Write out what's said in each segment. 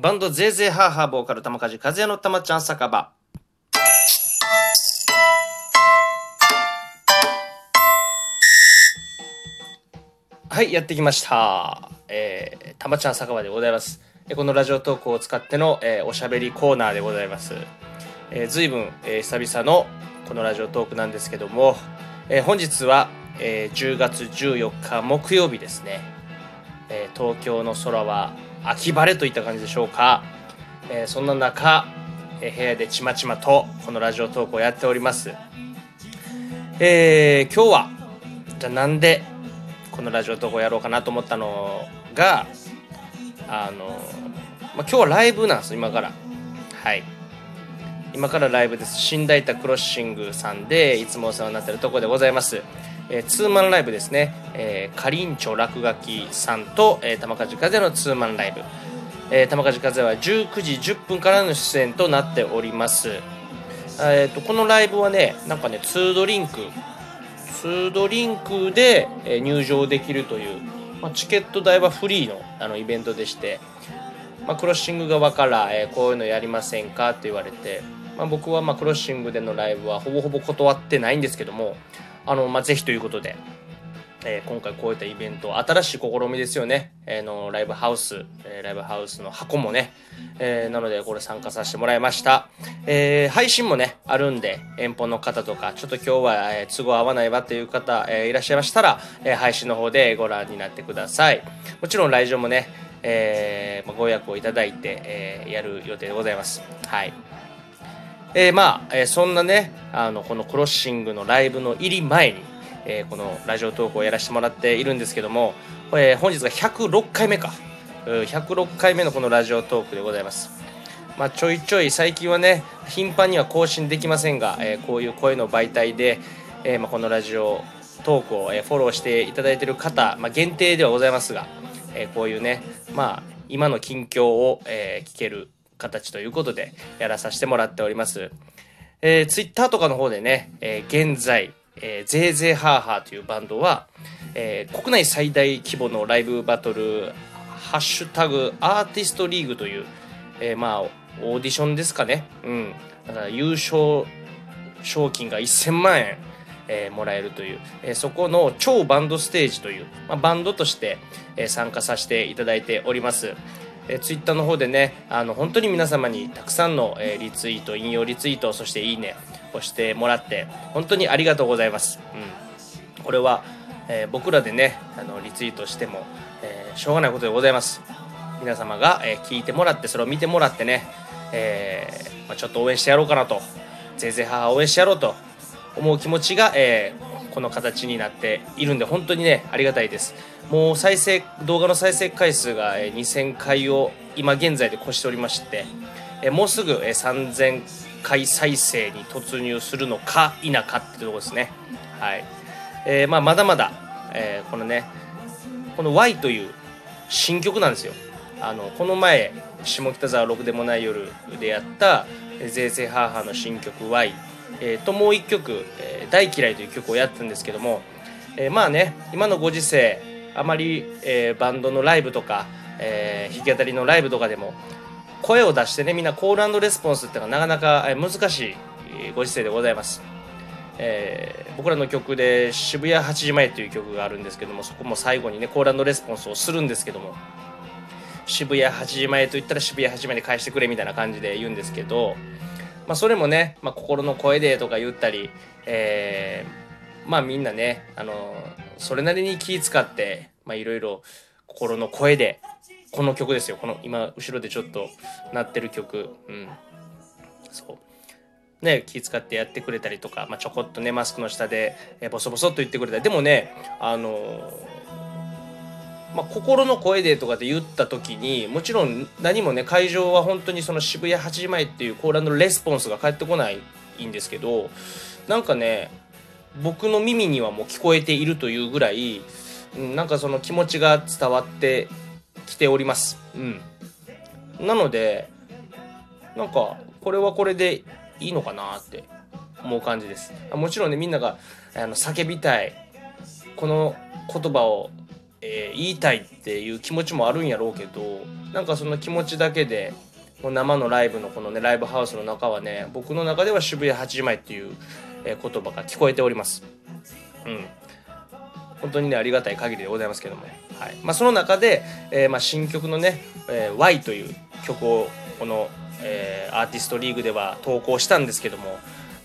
バンドゼーゼーハーハーボーカル玉梶和也の玉ちゃん酒場。はい、やってきました。えー、たまちゃん酒場でございます。えこのラジオトークを使っての、えーおしゃべりコーナーでございます。えー、随分、えー久々のこのラジオトークなんですけども、えー本日は、えー10月14日木曜日ですね。えー東京の空は秋晴れといった感じでしょうか。えーそんな中、えー部屋でちまちまとこのラジオトークをやっております。えー今日は、じゃあなんでこのラジオトークをやろうかなと思ったのがあの、まあ、今日はライブなんです今から。はい。今からライブです。新大田クロッシングさんでいつもお世話になってるところでございます、えーツーマンライブですね、えー、かりんちょ落書きさんと、えー、玉梶風のツーマンライブ、えー、玉梶風は19時10分からの出演となっております。えー、とこのライブはねなんかね2ドリンク。2ドリンクでえ入場できるという、まあ、チケット代はフリーのあのイベントでして、まあ、クロッシング側から、えこういうのやりませんか？って言われて、まあ、僕はまクロッシングでのライブはほぼほぼ断ってないんですけどもあの、まあ、ぜひということで、えー今回こういったイベント新しい試みですよね、えーのライブハウス、えーライブハウスの箱もね、えーなのでこれ参加させてもらいました、え配信もねあるんで遠方の方とかちょっと今日は、え都合合わないわという方、えいらっしゃいましたら、え配信の方でご覧になってください。もちろん来場もね、えまご予約をいただいて、えやる予定でございます。はい。えーまあ、えそんなねあのこのクロッシングのライブの入り前に、えーこのラジオトークをやらせてもらっているんですけども、えー本日が106回目か106回目のこのラジオトークでございますまあ、ちょいちょい最近はね頻繁には更新できませんが、えーこういう声の媒体で、えーまあ、このラジオトークを、えフォローしていただいている方、まあ、限定ではございますが、えーこういうね、まあ、今の近況を、えー聞ける形ということでやらさせてもらっております。えー、ツイッターとかの方でね、えー現在、えー、ゼーゼーハーハーというバンドは、えー国内最大規模のライブバトル、ハッシュタグアーティストリーグという、えーまあ、オーディションですかね。うん。だから優勝賞金が1000万円、えーもらえるという、えーそこの超バンドステージという、まあ、バンドとして、えー参加させていただいております。えー、ツイッターの方でねあの本当に皆様にたくさんの、えーリツイート引用リツイートそしていいねをしてもらって本当にありがとうございます、うん、これは、えー僕らでねあのリツイートしても、えーしょうがないことでございます。皆様が、えー聞いてもらってそれを見てもらってね、えまあ、ちょっと応援してやろうかなと。ぜいぜい母応援してやろうと思う気持ちが、えーこの形になっているんで本当にねありがたいです。もう再生動画の再生回数がえ2000回を今現在で越しておりましてえもうすぐえー3000回再生に突入するのか否かってとこですね。はい、えーまあ、まだまだ、えーこのねこの Y という新曲なんですよ。あのこの前下北沢ろくでもない夜でやった「ぜいぜいハーハー」の新曲 Y、えーともう一曲、えー大嫌い」という曲をやったんですけども、えーまあね今のご時世あまり、えーバンドのライブとか、えー弾き語りのライブとかでも声を出してねみんなコールレスポンスっていうのがなかなか難しいご時世でございます。えー僕らの曲で「渋谷8時前」という曲があるんですけどもそこも最後にねコールレスポンスをするんですけども渋谷8時前と言ったら渋谷8時前で返してくれみたいな感じで言うんですけど、まあ、それもね、まあ、心の声でとか言ったり、えーまあみんなね、あのそれなりに気使って、いろいろ心の声で、この曲ですよ。この今、後ろでちょっと鳴ってる曲。うん。そう。ね、気遣ってやってくれたりとか、まあ、ちょこっとねマスクの下で、えボソボソっと言ってくれたりでもねあのーまあ、心の声でとかって言った時にもちろん何もね会場は本当にその渋谷8時前っていうコーラのレスポンスが返ってこないんですけどなんかね僕の耳にはもう聞こえているというぐらい、うん、なんかその気持ちが伝わってきております。うん、なのでなんかこれはこれでいいのかなって思う感じです。もちろんねみんながあの叫びたいこの言葉をえー、言いたいっていう気持ちもあるんやろうけどなんかその気持ちだけで生のライブのこのねライブハウスの中はね僕の中では渋谷8時前っていう、え、言葉が聞こえておりますうん本当にねありがたい限りでございますけども、はい。まあ、その中で、えーまあ、新曲のね「えー、Y」という曲をこの、えー、アーティストリーグでは投稿したんですけども、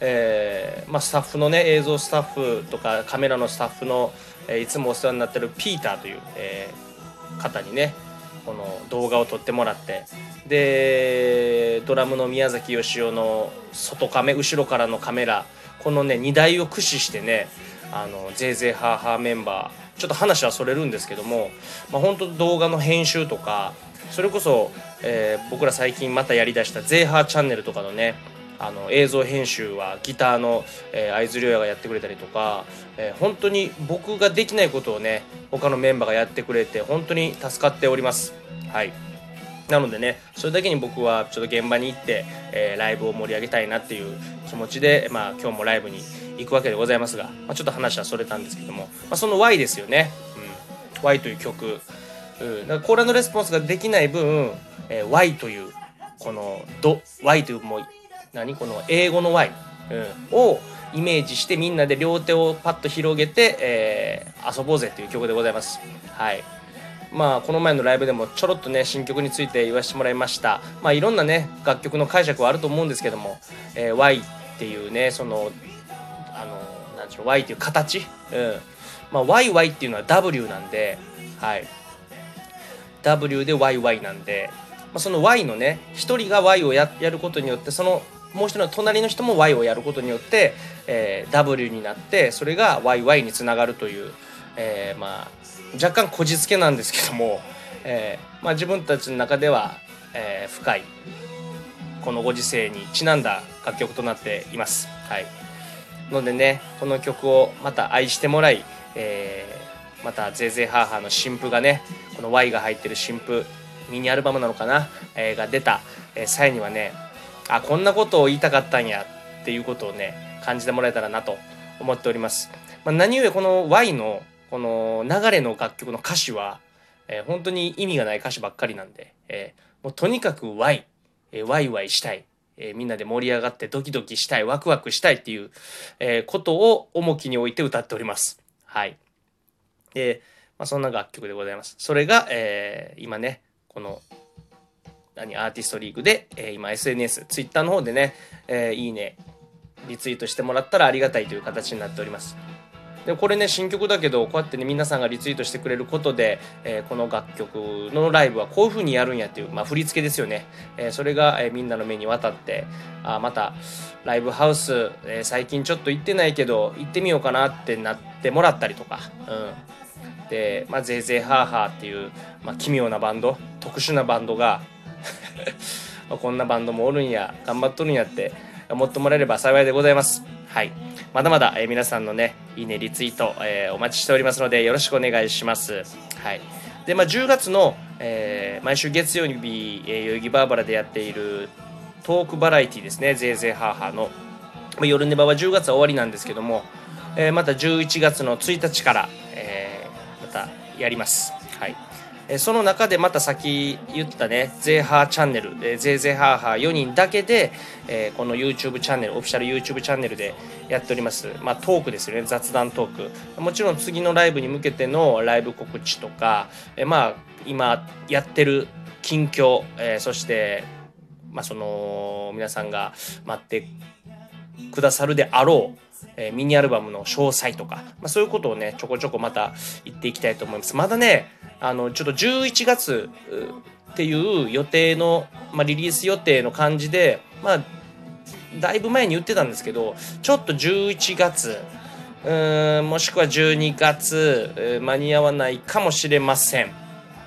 えーまあ、スタッフのね映像スタッフとかカメラのスタッフの、えー、いつもお世話になってるピーターという、えー、方にねこの動画を撮ってもらってでドラムの宮崎義雄の外カメ後ろからのカメラこのね2台を駆使してねあのぜいぜいハーハーメンバーちょっと話はそれるんですけども、まあ、本当動画の編集とかそれこそ、えー、僕ら最近またやりだした「ゼーハーチャンネル」とかのねあの映像編集はギターの、え、会津亮也がやってくれたりとか、えー、本当に僕ができないことをね他のメンバーがやってくれて本当に助かっております。はい。なのでねそれだけに僕はちょっと現場に行って、えー、ライブを盛り上げたいなっていう気持ちで、まあ、今日もライブに行くわけでございますが、まあ、ちょっと話はそれたんですけども、まあ、その Y ですよね、うん、Y という曲、うん、だからコーラのレスポンスができない分、えー、Y というこのド Y というもう何？この英語の Y、うん、をイメージしてみんなで両手をパッと広げて、えー、遊ぼうぜっていう曲でございます。はい。まあこの前のライブでもちょろっとね新曲について言わせてもらいました。まあいろんなね楽曲の解釈はあると思うんですけども、えー、Y っていうねそのあのなんでしょう Y っていう形、うん。まあ、YY っていうのは W なんではい。W で YY なんで、まあ、その Y のね1人が Y をややることによってそのもう一人の隣の人も Y をやることによって、えー、W になってそれが YY につながるという、えー、まあ若干こじつけなんですけども、えー、まあ、自分たちの中では、えー、深いこのご時世にちなんだ楽曲となっています。はい、のでねこの曲をまた愛してもらい、えー、また「ゼーゼーハーハー」の新譜がねこの Y が入ってる新譜ミニアルバムなのかな、えー、が出た、え際にはねあこんなことを言いたかったんやっていうことをね感じてもらえたらなと思っております、まあ、何故この Y のこの流れの楽曲の歌詞は、えー、本当に意味がない歌詞ばっかりなんで、えー、もうとにかく Y、えー、ワイワイしたい、えー、みんなで盛り上がってドキドキしたいワクワクしたいっていう、えー、ことを重きに置いて歌っております。はい。で、まあ、そんな楽曲でございます。それが、えー、今ねこの何アーティストリーグで、えー、今 SNS、Twitter の方でね、えー、いいね、リツイートしてもらったらありがたいという形になっております。でこれね新曲だけどこうやってね皆さんがリツイートしてくれることで、えー、この楽曲のライブはこういう風にやるんやっていう、まあ、振り付けですよね、えー、それが、え、みんなの目に渡ってあまたライブハウス、え最近ちょっと行ってないけど行ってみようかなってなってもらったりとか、うん、で、まあ、ゼーゼーハーハーっていう、まあ、奇妙なバンド特殊なバンドが こんなバンドもおるんや頑張っとるんやって思ってもらえれば幸いでございます。はい。まだまだ、え、皆さんのねいいねリツイート、え、お待ちしておりますのでよろしくお願いします。はい。でまあ10月の、えー、毎週月曜日、えー、代々木バーバラでやっているトークバラエティですね。ぜいぜいハーハーの、まあ、夜ネバは10月は終わりなんですけども、えー、また11月の1日から、え、またやります。はい。えその中でまた先言ったね、ゼーハーチャンネル、えー、ゼーゼーハーハー4人だけで、えー、この YouTube チャンネル、オフィシャル YouTube チャンネルでやっております。まあトークですよね、雑談トーク。もちろん次のライブに向けてのライブ告知とか、えー、まあ今やってる近況、えー、そして、まあその皆さんが待ってくださるであろう、え、ミニアルバムの詳細とか、まあ、そういうことをねちょこちょこまた言っていきたいと思いますまだねあのちょっと11月っていう予定の、まあ、リリース予定の感じでまあだいぶ前に言ってたんですけどちょっと11月うんもしくは12月間に合わないかもしれませんっ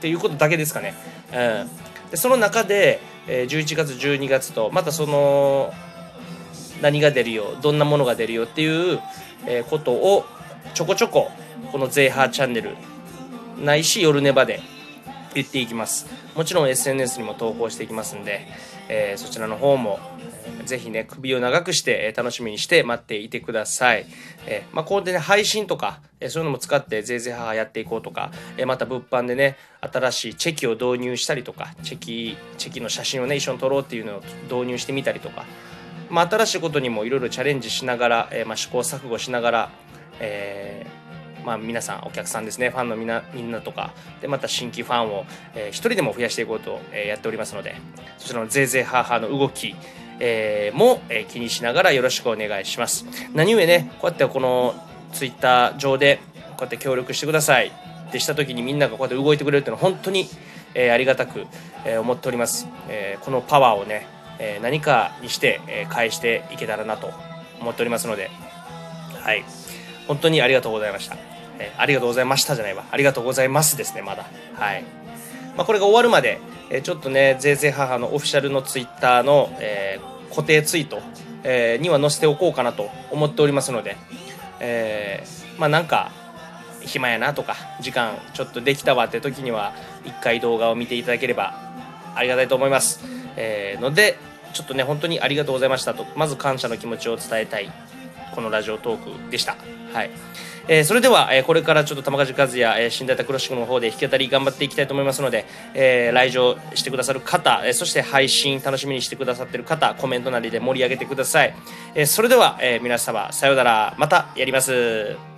ていうことだけですかね。うん、でその中で、えー、11月12月とまたその何が出るよどんなものが出るよっていう、えー、ことをちょこちょここの「ゼーハーチャンネル」ないし夜ネバで言っていきますもちろん SNS にも投稿していきますんで、えー、そちらの方もぜひね、首を長くして、え楽しみにして待っていてください。えー、まあ、こうでね、配信とか、えそういうのも使って、ぜいぜい母やっていこうとか、えまた物販でね、新しいチェキを導入したりとか、チェキ、チェキの写真をね、一緒に撮ろうっていうのを導入してみたりとか、まあ、新しいことにもいろいろチャレンジしながら、えまあ、試行錯誤しながら、えーまあ、皆さんお客さんですねファンのみんなみんなとかでまた新規ファンを、えー、一人でも増やしていこうと、えー、やっておりますのでそちらのぜいぜいハーハーの動き、えー、も、えー、気にしながらよろしくお願いします。何故ね、こうやってこのツイッター上でこうやって協力してくださいってした時にみんながこうやって動いてくれるっていうのは本当に、えー、ありがたく、えー、思っております。えー、このパワーをね、えー、何かにして、えー、返していけたらなと思っておりますので、はい。本当にありがとうございました。えー、ありがとうございましたじゃないわ。ありがとうございますですね、まだ。はい。まあ、これが終わるまで、えー、ちょっとね、ぜいぜい母のオフィシャルのツイッターの、えー、固定ツイート、えー、には載せておこうかなと思っておりますので、えー、まあなんか、暇やなとか、時間ちょっとできたわって時には、一回動画を見ていただければありがたいと思います。えー、ので、ちょっとね、本当にありがとうございましたと、まず感謝の気持ちを伝えたい、このラジオトークでした。はい。えー、それでは、えー、これからちょっと玉梶和也、えー、新大田クロシックの方で弾き語り頑張っていきたいと思いますので、えー、来場してくださる方、えー、そして配信楽しみにしてくださってる方、コメントなりで盛り上げてください。えー、それでは、えー、皆様、さようなら、またやります。